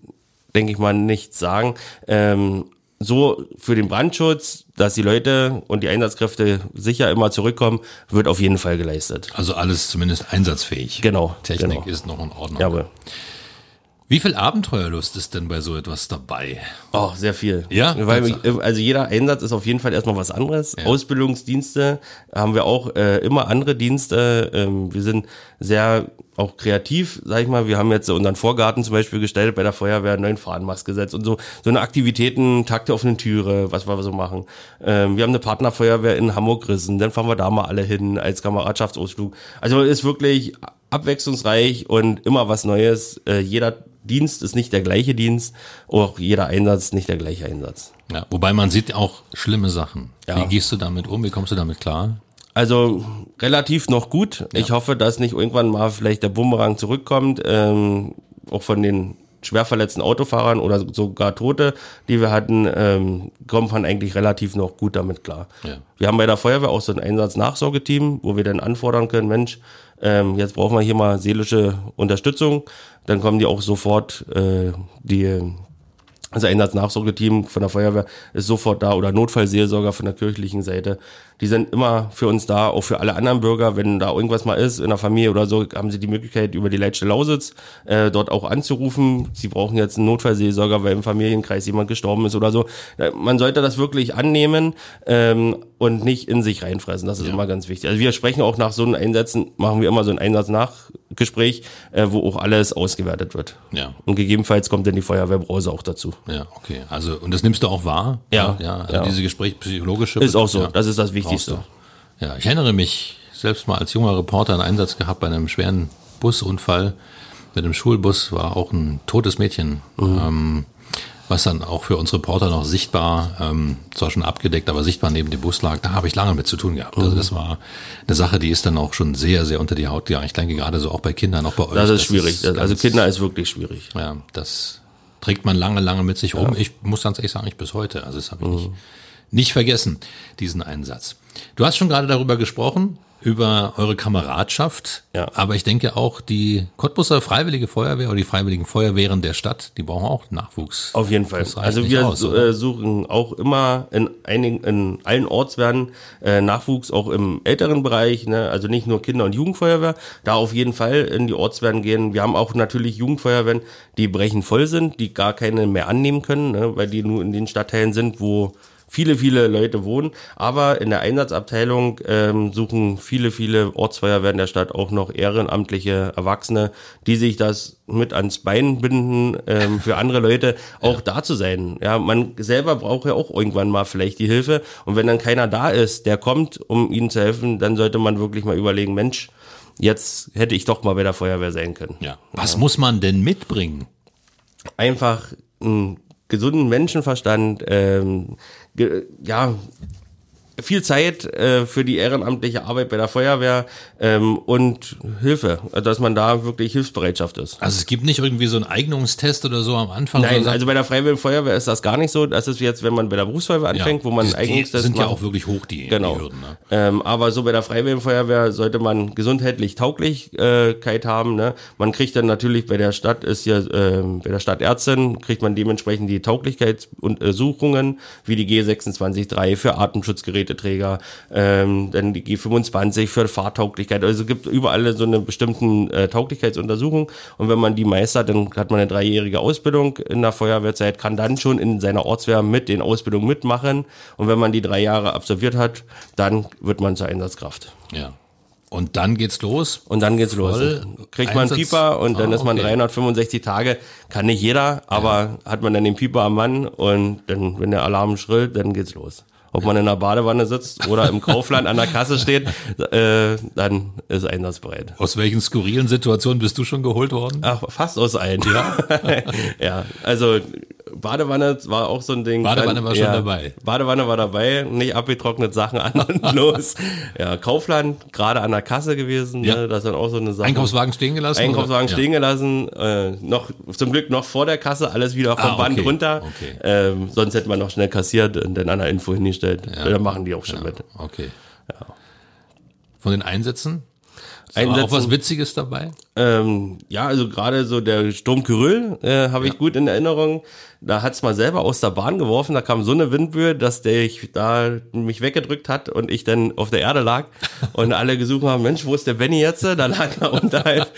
denke ich mal, nichts sagen. Ähm, so für den Brandschutz, dass die Leute und die Einsatzkräfte sicher immer zurückkommen, wird auf jeden Fall geleistet. Also alles zumindest einsatzfähig. Genau, Technik genau. ist noch in Ordnung. Jawohl. Wie viel Abenteuerlust ist denn bei so etwas dabei? Oh, sehr viel. Ja? Weil, Tatsache. also jeder Einsatz ist auf jeden Fall erstmal was anderes. Ausbildungsdienste haben wir auch äh, immer andere Dienste. Ähm, wir sind sehr auch kreativ, sag ich mal. Wir haben jetzt unseren Vorgarten zum Beispiel gestellt bei der Feuerwehr, einen neuen Fahnenmast gesetzt und so, so eine Aktivitäten, Takte eine Türe, was wir so machen. Ähm, wir haben eine Partnerfeuerwehr in Hamburg gerissen, dann fahren wir da mal alle hin als Kameradschaftsausflug. Also ist wirklich abwechslungsreich und immer was Neues. Äh, jeder Dienst ist nicht der gleiche Dienst, auch jeder Einsatz nicht der gleiche Einsatz. Ja, wobei man sieht auch schlimme Sachen. Ja. Wie gehst du damit um? Wie kommst du damit klar? Also relativ noch gut. Ich hoffe, dass nicht irgendwann mal vielleicht der Bumerang zurückkommt, ähm, auch von den schwer verletzten Autofahrern oder sogar Tote, die wir hatten, ähm, kommt man eigentlich relativ noch gut damit klar. Ja. Wir haben bei der Feuerwehr auch so ein Einsatznachsorgeteam, wo wir dann anfordern können, Mensch, ähm, jetzt brauchen wir hier mal seelische Unterstützung. Dann kommen die auch sofort, äh, die also Einsatznachsorgeteam von der Feuerwehr ist sofort da oder Notfallseelsorger von der kirchlichen Seite. Die sind immer für uns da, auch für alle anderen Bürger. Wenn da irgendwas mal ist in der Familie oder so, haben sie die Möglichkeit, über die Leitstelle Lausitz äh, dort auch anzurufen. Sie brauchen jetzt einen Notfallseelsorger, weil im Familienkreis jemand gestorben ist oder so. Äh, Man sollte das wirklich annehmen ähm, und nicht in sich reinfressen. Das ist immer ganz wichtig. Also wir sprechen auch nach so einen Einsätzen, machen wir immer so ein Einsatznachgespräch, äh, wo auch alles ausgewertet wird. Ja. Und gegebenenfalls kommt dann die Feuerwehrbrause auch dazu. Ja, okay. Also, und das nimmst du auch wahr? Ja, Ja, also ja. diese Gespräch psychologische. Ist auch so. Ja. Das ist das Wichtigste. Ja, ich erinnere mich selbst mal als junger Reporter einen Einsatz gehabt bei einem schweren Busunfall. Mit einem Schulbus war auch ein totes Mädchen, Mhm. ähm, was dann auch für uns Reporter noch sichtbar, ähm, zwar schon abgedeckt, aber sichtbar neben dem Bus lag. Da habe ich lange mit zu tun gehabt. Mhm. Also das war eine Sache, die ist dann auch schon sehr, sehr unter die Haut gegangen. Ich denke gerade so auch bei Kindern, auch bei euch. Das ist schwierig. ist also ganz- Kinder ist wirklich schwierig. ja, das trägt man lange, lange mit sich rum. Ich muss ganz ehrlich sagen, ich bis heute. Also das habe ich nicht, nicht vergessen, diesen Einsatz. Du hast schon gerade darüber gesprochen, über eure Kameradschaft. Ja. Aber ich denke auch, die Cottbusser Freiwillige Feuerwehr oder die Freiwilligen Feuerwehren der Stadt, die brauchen auch Nachwuchs. Auf jeden Fall. Also wir aus, äh, suchen auch immer in einigen, in allen Ortswerden äh, Nachwuchs, auch im älteren Bereich, ne? also nicht nur Kinder- und Jugendfeuerwehr, da auf jeden Fall in die Ortswerden gehen. Wir haben auch natürlich Jugendfeuerwehren, die brechen voll sind, die gar keine mehr annehmen können, ne? weil die nur in den Stadtteilen sind, wo viele, viele Leute wohnen. Aber in der Einsatzabteilung ähm, suchen viele, viele Ortsfeuerwehren der Stadt auch noch ehrenamtliche Erwachsene, die sich das mit ans Bein binden, ähm, für andere Leute auch da zu sein. Ja, man selber braucht ja auch irgendwann mal vielleicht die Hilfe. Und wenn dann keiner da ist, der kommt, um ihnen zu helfen, dann sollte man wirklich mal überlegen, Mensch, jetzt hätte ich doch mal bei der Feuerwehr sein können. ja. Was muss man denn mitbringen? einfach einen gesunden Menschenverstand, ähm, ja, viel Zeit äh, für die ehrenamtliche Arbeit bei der Feuerwehr ähm, und Hilfe, also dass man da wirklich Hilfsbereitschaft ist. Also es gibt nicht irgendwie so einen Eignungstest oder so am Anfang. Nein, also bei der Freiwilligen Feuerwehr ist das gar nicht so. Das ist jetzt, wenn man bei der Berufsfeuerwehr anfängt, wo man einen Eignungstest sind ja macht. auch wirklich hoch, die, Genau. die Hürden. Ne? Ähm, aber so bei der Freiwilligen Feuerwehr sollte man gesundheitlich Tauglichkeit haben. Ne? Man kriegt dann natürlich bei der Stadt ist ja ähm, bei der Stadtärztin kriegt man dementsprechend die Tauglichkeitsuntersuchungen wie die G263 für Atemschutzgeräte Geräteträger, ähm, dann die G25 für Fahrtauglichkeit. Also es gibt überall so eine bestimmten äh, Tauglichkeitsuntersuchung und wenn man die meistert, dann hat man eine dreijährige Ausbildung in der Feuerwehrzeit, kann dann schon in seiner Ortswehr mit den Ausbildungen mitmachen und wenn man die drei Jahre absolviert hat, dann wird man zur Einsatzkraft. Ja. Und dann geht's los. Und dann geht's los. Kriegt man einen Pieper und dann ah, ist man 365 Tage. Kann nicht jeder, aber ja. hat man dann den Pieper am Mann und dann, wenn der Alarm schrillt, dann geht's los. Ob man in der Badewanne sitzt oder im Kaufland an der Kasse steht, äh, dann ist einsatzbereit. Aus welchen skurrilen Situationen bist du schon geholt worden? Ach, fast aus allen. Ja, ja also Badewanne war auch so ein Ding. Badewanne war schon ja, dabei. Badewanne war dabei, nicht abgetrocknet Sachen an und los. Ja, Kaufland, gerade an der Kasse gewesen, ja. ne, das ist dann auch so eine Sache. Einkaufswagen stehen gelassen? Einkaufswagen oder? stehen gelassen, äh, noch, zum Glück noch vor der Kasse, alles wieder vom ah, Band runter. Okay. Ähm, sonst hätte man noch schnell kassiert und dann an der Info hingestellt. Ja. Da machen die auch schon mit. Okay. Ja. Von den Einsätzen? Einsätzen. auch was Witziges dabei? Ähm, ja, also gerade so der Sturm Kyrill äh, habe ich ja. gut in Erinnerung. Da hat's mal selber aus der Bahn geworfen. Da kam so eine Windböe, dass der ich da mich weggedrückt hat und ich dann auf der Erde lag und alle gesucht haben, Mensch, wo ist der Benny jetzt? Da lag er unterhalb.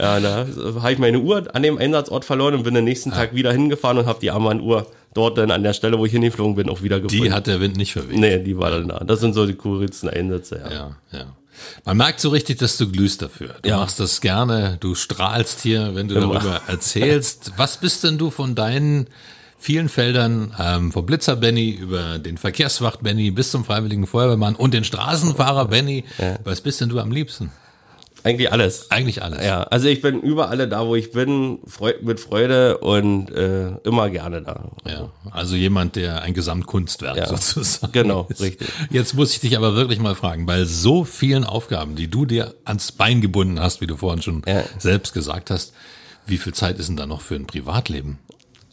Ja, da habe ich meine Uhr an dem Einsatzort verloren und bin den nächsten Tag wieder hingefahren und habe die Armbanduhr dort dann an der Stelle, wo ich hingeflogen bin, auch wieder gefunden. Die hat der Wind nicht verweht. Nee, die war dann da. Das sind so die coolsten Einsätze, ja. Ja, ja. Man merkt so richtig, dass du glühst dafür. Du ja. machst das gerne, du strahlst hier, wenn du ja. darüber erzählst. Was bist denn du von deinen vielen Feldern, ähm, vom Blitzer Benny über den Verkehrswacht Benny bis zum Freiwilligen Feuerwehrmann und den Straßenfahrer Benny? Ja. Was bist denn du am liebsten? Eigentlich alles. Eigentlich alles. Ja, also ich bin überall da, wo ich bin, mit Freude und äh, immer gerne da. Ja, also jemand, der ein Gesamtkunstwerk ja, sozusagen Genau, ist. richtig. Jetzt muss ich dich aber wirklich mal fragen, bei so vielen Aufgaben, die du dir ans Bein gebunden hast, wie du vorhin schon ja. selbst gesagt hast, wie viel Zeit ist denn da noch für ein Privatleben?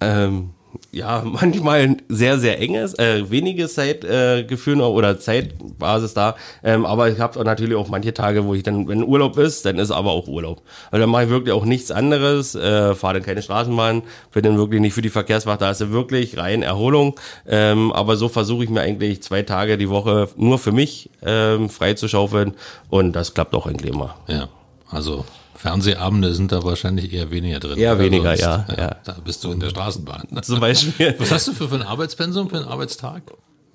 Ähm, ja, manchmal sehr, sehr enges, äh, wenige Zeitgefühl äh, oder Zeitbasis da. Ähm, aber ich habe natürlich auch manche Tage, wo ich dann, wenn Urlaub ist, dann ist aber auch Urlaub. Weil dann mache ich wirklich auch nichts anderes, äh, fahre dann keine Straßenbahn, bin dann wirklich nicht für die Verkehrswacht, da ist ja wirklich rein Erholung. Ähm, aber so versuche ich mir eigentlich zwei Tage die Woche nur für mich ähm, frei zu schaufeln und das klappt auch eigentlich immer. Ja, also Fernsehabende sind da wahrscheinlich eher weniger drin. Eher weniger, ja, ja, Da bist du in der Straßenbahn. Zum Beispiel. Was hast du für, für ein Arbeitspensum, für einen Arbeitstag?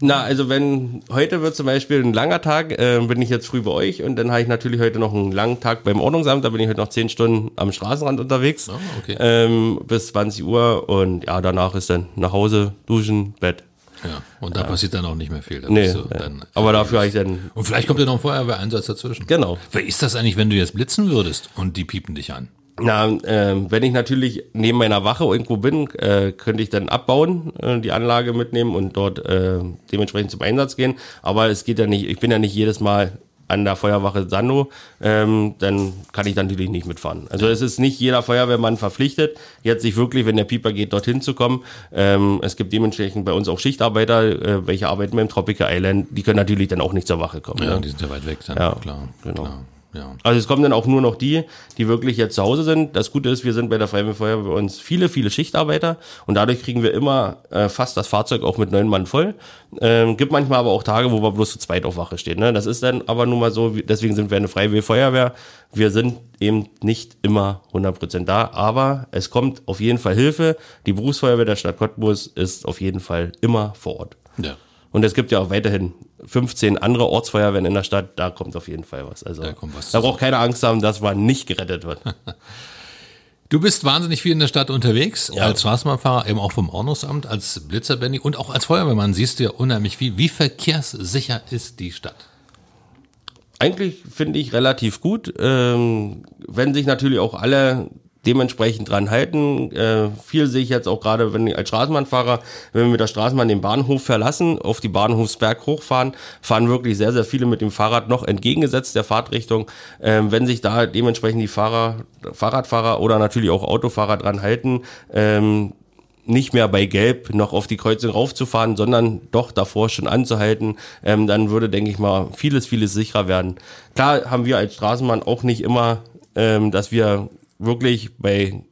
Na, also wenn heute wird zum Beispiel ein langer Tag, äh, bin ich jetzt früh bei euch und dann habe ich natürlich heute noch einen langen Tag beim Ordnungsamt, da bin ich heute noch zehn Stunden am Straßenrand unterwegs oh, okay. ähm, bis 20 Uhr und ja, danach ist dann nach Hause, duschen, Bett. Ja, und da ja. passiert dann auch nicht mehr viel. Nee, dann, aber dafür habe ich dann. Und vielleicht kommt ja noch ein Feuerwehreinsatz dazwischen. Genau. Wer ist das eigentlich, wenn du jetzt blitzen würdest und die piepen dich an? Na, äh, wenn ich natürlich neben meiner Wache irgendwo bin, äh, könnte ich dann abbauen, äh, die Anlage mitnehmen und dort äh, dementsprechend zum Einsatz gehen. Aber es geht ja nicht, ich bin ja nicht jedes Mal an der Feuerwache Sando, ähm, dann kann ich natürlich nicht mitfahren. Also es ist nicht jeder Feuerwehrmann verpflichtet, jetzt sich wirklich, wenn der Pieper geht, dorthin zu kommen. Ähm, es gibt dementsprechend bei uns auch Schichtarbeiter, äh, welche arbeiten beim Tropical Island, die können natürlich dann auch nicht zur Wache kommen. Ja, ne? die sind ja weit weg dann, ja, klar. Genau. Klar. Ja. Also es kommen dann auch nur noch die, die wirklich jetzt zu Hause sind. Das Gute ist, wir sind bei der Feuerwehr bei uns viele, viele Schichtarbeiter und dadurch kriegen wir immer äh, fast das Fahrzeug auch mit neun Mann voll. Ähm, gibt manchmal aber auch Tage, wo wir bloß zu zweit auf Wache stehen. Ne? Das ist dann aber nun mal so, deswegen sind wir eine Freiwillige Feuerwehr. Wir sind eben nicht immer 100% da, aber es kommt auf jeden Fall Hilfe. Die Berufsfeuerwehr der Stadt Cottbus ist auf jeden Fall immer vor Ort. Ja. Und es gibt ja auch weiterhin 15 andere Ortsfeuerwehren in der Stadt, da kommt auf jeden Fall was. Also da, was da braucht keine Angst haben, dass man nicht gerettet wird. Du bist wahnsinnig viel in der Stadt unterwegs, ja. als Straßenbahnfahrer, eben auch vom Ordnungsamt, als Blitzer Benny und auch als Feuerwehrmann siehst du ja unheimlich viel. Wie verkehrssicher ist die Stadt? Eigentlich finde ich relativ gut, ähm, wenn sich natürlich auch alle dementsprechend dran halten. Äh, viel sehe ich jetzt auch gerade, wenn ich als Straßenbahnfahrer, wenn wir mit der Straßenbahn den Bahnhof verlassen, auf die Bahnhofsberg hochfahren, fahren wirklich sehr, sehr viele mit dem Fahrrad noch entgegengesetzt der Fahrtrichtung. Ähm, wenn sich da dementsprechend die Fahrer, Fahrradfahrer oder natürlich auch Autofahrer dran halten, ähm, nicht mehr bei Gelb noch auf die Kreuzung raufzufahren, sondern doch davor schon anzuhalten, ähm, dann würde, denke ich mal, vieles, vieles sicherer werden. Klar haben wir als Straßenbahn auch nicht immer, ähm, dass wir wirklich bei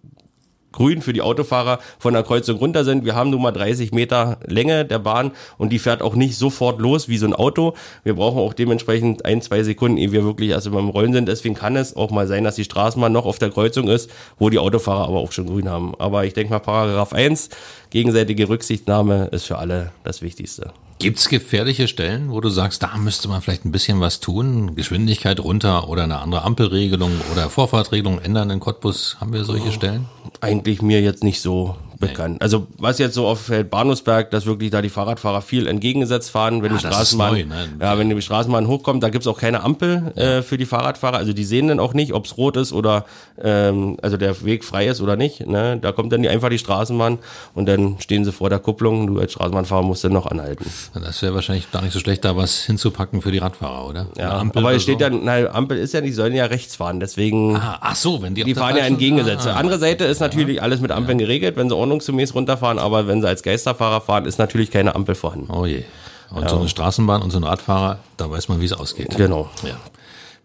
grün für die Autofahrer von der Kreuzung runter sind. Wir haben nun mal 30 Meter Länge der Bahn und die fährt auch nicht sofort los wie so ein Auto. Wir brauchen auch dementsprechend ein, zwei Sekunden, ehe wir wirklich erst beim Rollen sind. Deswegen kann es auch mal sein, dass die Straßenbahn noch auf der Kreuzung ist, wo die Autofahrer aber auch schon grün haben. Aber ich denke mal, Paragraph 1, gegenseitige Rücksichtnahme ist für alle das Wichtigste. Gibt's gefährliche Stellen, wo du sagst, da müsste man vielleicht ein bisschen was tun? Geschwindigkeit runter oder eine andere Ampelregelung oder Vorfahrtregelung ändern in Cottbus? Haben wir solche Stellen? Eigentlich mir jetzt nicht so bekannt. Also was jetzt so auf Bahnhofsberg, dass wirklich da die Fahrradfahrer viel entgegengesetzt fahren, wenn Ah, die Straßenbahn, neu, ne? ja, wenn die Straßenbahn hochkommt, da gibt's auch keine Ampel äh, für die Fahrradfahrer. Also die sehen dann auch nicht, ob's rot ist oder ähm, also der Weg frei ist oder nicht. Ne? Da kommt dann die, einfach die Straßenbahn und dann stehen sie vor der Kupplung. Du als Straßenbahnfahrer musst dann noch anhalten. Das wäre wahrscheinlich gar nicht so schlecht, da was hinzupacken für die Radfahrer, oder? Ja, Ampel aber es steht so. ja, na, Ampel ist ja, die sollen ja rechts fahren, deswegen. Ah, ach so, wenn die Die fahren ja entgegengesetzt. Ah, Andere Seite ist natürlich alles mit Ampeln geregelt, wenn sie ordnungsgemäß runterfahren, aber wenn sie als Geisterfahrer fahren, ist natürlich keine Ampel vorhanden. Oh je. Und so eine Straßenbahn und so ein Radfahrer, da weiß man, wie es ausgeht. Genau. Ja.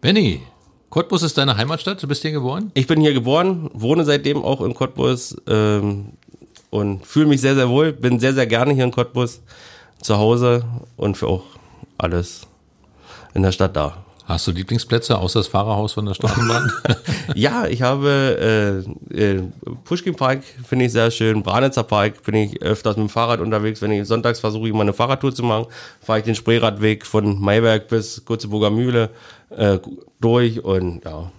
Benny, Cottbus ist deine Heimatstadt, du bist hier geboren? Ich bin hier geboren, wohne seitdem auch in Cottbus ähm, und fühle mich sehr, sehr wohl. Bin sehr, sehr gerne hier in Cottbus zu Hause und für auch alles in der Stadt da. Hast du Lieblingsplätze außer das Fahrerhaus von der Straßenbahn? Ja, ich habe äh, äh, Pushkin Park, finde ich sehr schön. Branitzer Park bin ich öfters mit dem Fahrrad unterwegs. Wenn ich sonntags versuche, immer eine Fahrradtour zu machen, fahre ich den Spreeradweg von Mayberg bis Kurzeburger Mühle äh, durch und ja,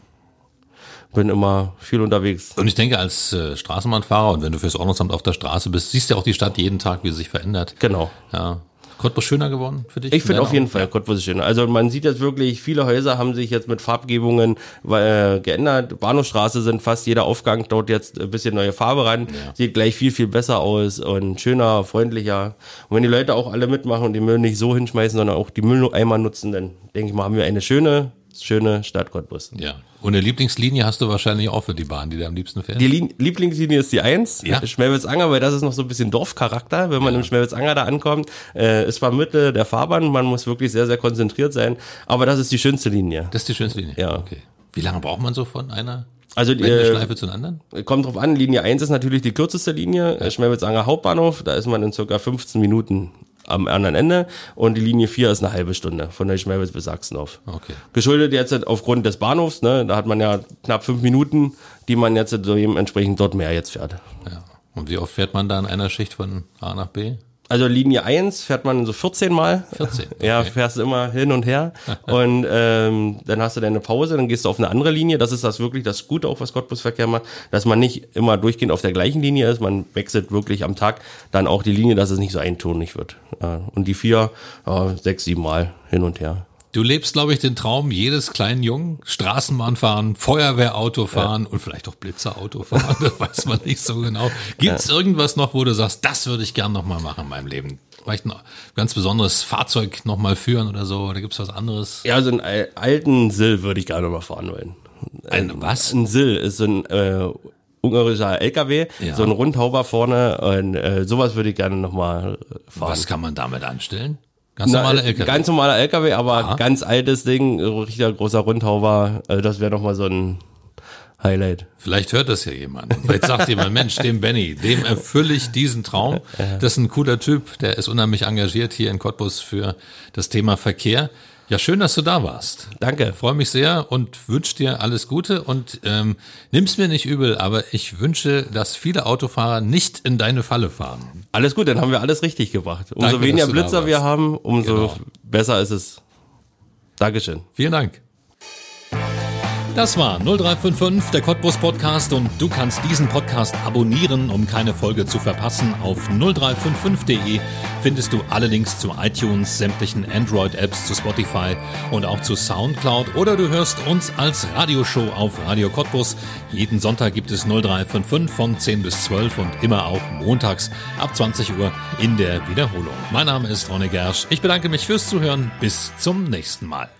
bin immer viel unterwegs. und ich denke, als äh, Straßenbahnfahrer und wenn du fürs Ordnungsamt auf der Straße bist, siehst du ja auch die Stadt jeden Tag, wie sie sich verändert. Genau. Ja. Cottbus schöner geworden für dich? Ich in finde auf jeden Augen? Fall Cottbus ist schön. Also man sieht jetzt wirklich, viele Häuser haben sich jetzt mit Farbgebungen äh, geändert. Bahnhofstraße sind fast jeder Aufgang dort jetzt ein bisschen neue Farbe ran. Sieht gleich viel, viel besser aus und schöner, freundlicher. Und wenn die Leute auch alle mitmachen und die Müll nicht so hinschmeißen, sondern auch die Mülleimer nutzen, dann denke ich mal, haben wir eine schöne, schöne Stadt Cottbus. Ja. Und eine Lieblingslinie hast du wahrscheinlich auch für die Bahn, die du am liebsten fährst? Die Lin Lieblingslinie ist die 1, Ja. Schmelwitz-Anger, weil das ist noch so ein bisschen Dorfcharakter, wenn man im Schmelwitz-Anger da ankommt. Äh, ist zwar Mitte der Fahrbahn, man muss wirklich sehr, sehr konzentriert sein, aber das ist die schönste Linie. das ist die schönste Linie? Ja. Okay. Wie lange braucht man so von einer Also die, äh, zu einer anderen? kommt drauf an, Linie 1 ist natürlich die kürzeste Linie, ja. Schmelwitz-Anger Hauptbahnhof, da ist man in circa 15 Minuten am anderen Ende und die Linie 4 ist eine halbe Stunde von der Schmelwitz bis Sachsenhof. Okay. Geschuldet jetzt aufgrund des Bahnhofs, ne, da hat man ja knapp fünf Minuten, die man jetzt dementsprechend dort mehr jetzt fährt. Ja. Und wie oft fährt man da in einer Schicht von A nach B? Also Linie 1 fährt man so 14 Mal. 14, Ja, okay. fährst du immer hin und her. und ähm, dann hast du deine Pause, dann gehst du auf eine andere Linie. Das ist das wirklich das Gute auch, was Cottbusverkehr macht, dass man nicht immer durchgehend auf der gleichen Linie ist. Man wechselt wirklich am Tag dann auch die Linie, dass es nicht so eintonig wird. Ja, und die vier, ja, sechs, sieben Mal hin und her. Du lebst, glaube ich, den Traum jedes kleinen Jungen. Straßenbahn fahren, Feuerwehrauto fahren und vielleicht auch Blitzerauto fahren. Das weiß man nicht so genau. Gibt es irgendwas noch, wo du sagst, das würde ich gern noch mal machen in meinem Leben? Vielleicht ein ganz besonderes Fahrzeug noch mal führen oder so? Oder gibt es was anderes? Ja, so einen al- alten Sill würde ich gerne mal fahren wollen. Ein was? Ein Sill ist so ein äh, ungarischer LKW, Ja. so ein Rundhauber vorne und äh, sowas würde ich gerne noch mal fahren. Was kann man damit anstellen? Ganz Na, normale äh, LKW. Ganz normaler LKW, aber Aha. ganz altes Ding, äh, richtiger großer Rundhauber. Also das wäre nochmal so ein Highlight. Vielleicht hört das ja jemand. Vielleicht sagt jemand, Mensch, dem Benny, dem erfülle ich diesen Traum. Das ist ein cooler Typ, der ist unheimlich engagiert hier in Cottbus für das Thema Verkehr. Ja, schön, dass du da warst. Danke. Freue mich sehr und wünsche dir alles Gute und ähm, nimm's mir nicht übel, aber ich wünsche, dass viele Autofahrer nicht in deine Falle fahren. Alles gut, dann haben wir alles richtig gemacht. Umso Danke, weniger Blitzer wir haben, umso Genau. besser ist es. Dankeschön. Vielen Dank. Das war 0355, der Cottbus Podcast und du kannst diesen Podcast abonnieren, um keine Folge zu verpassen. Auf 0355.de findest du alle Links zu iTunes, sämtlichen Android-Apps, zu Spotify und auch zu Soundcloud oder du hörst uns als Radioshow auf Radio Cottbus. Jeden Sonntag gibt es 0355 von 10 bis 12 und immer auch montags ab 20 Uhr in der Wiederholung. Mein Name ist Ronne Gersch. Ich bedanke mich fürs Zuhören. Bis zum nächsten Mal.